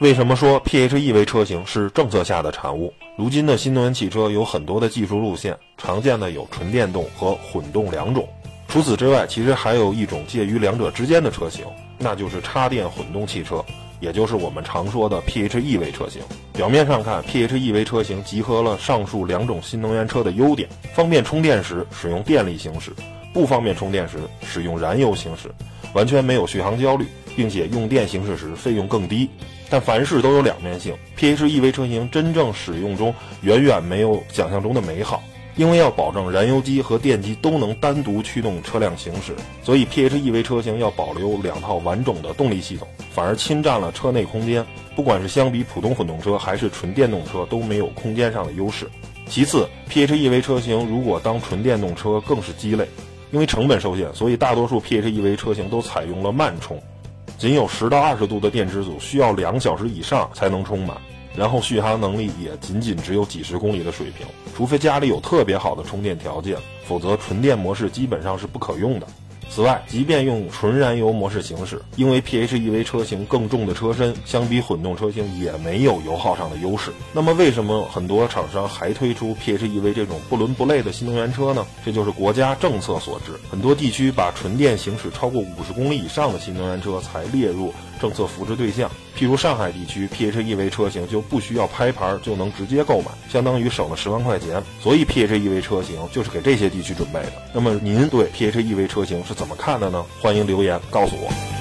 为什么说 PHEV 车型是政策下的产物？如今的新能源汽车有很多的技术路线，常见的有纯电动和混动两种。除此之外，其实还有一种介于两者之间的车型，那就是插电混动汽车，也就是我们常说的 PHEV 车型。表面上看，PHEV 车型集合了上述两种新能源车的优点：方便充电时使用电力行驶，不方便充电时使用燃油行驶，完全没有续航焦虑，并且用电行驶时费用更低。但凡事都有两面性，PHEV 车型真正使用中远远没有想象中的美好，因为要保证燃油机和电机都能单独驱动车辆行驶，所以 PHEV 车型要保留两套完整的动力系统，反而侵占了车内空间。不管是相比普通混动车还是纯电动车，都没有空间上的优势。其次，PHEV 车型如果当纯电动车更是鸡肋，因为成本受限，所以大多数 PHEV 车型都采用了慢充。仅有十到二十度的电池组需要两小时以上才能充满，然后续航能力也仅仅只有几十公里的水平，除非家里有特别好的充电条件，否则纯电模式基本上是不可用的。此外，即便用纯燃油模式行驶，因为 PHEV 车型更重的车身，相比混动车型也没有油耗上的优势。那么，为什么很多厂商还推出 PHEV 这种不伦不类的新能源车呢？这就是国家政策所致。很多地区把纯电行驶超过五十公里以上的新能源车才列入政策扶持对象。譬如上海地区，PHEV 车型就不需要拍牌就能直接购买，相当于省了十万块钱。所以 PHEV 车型就是给这些地区准备的。那么您对 PHEV 车型是怎么看的呢？欢迎留言告诉我。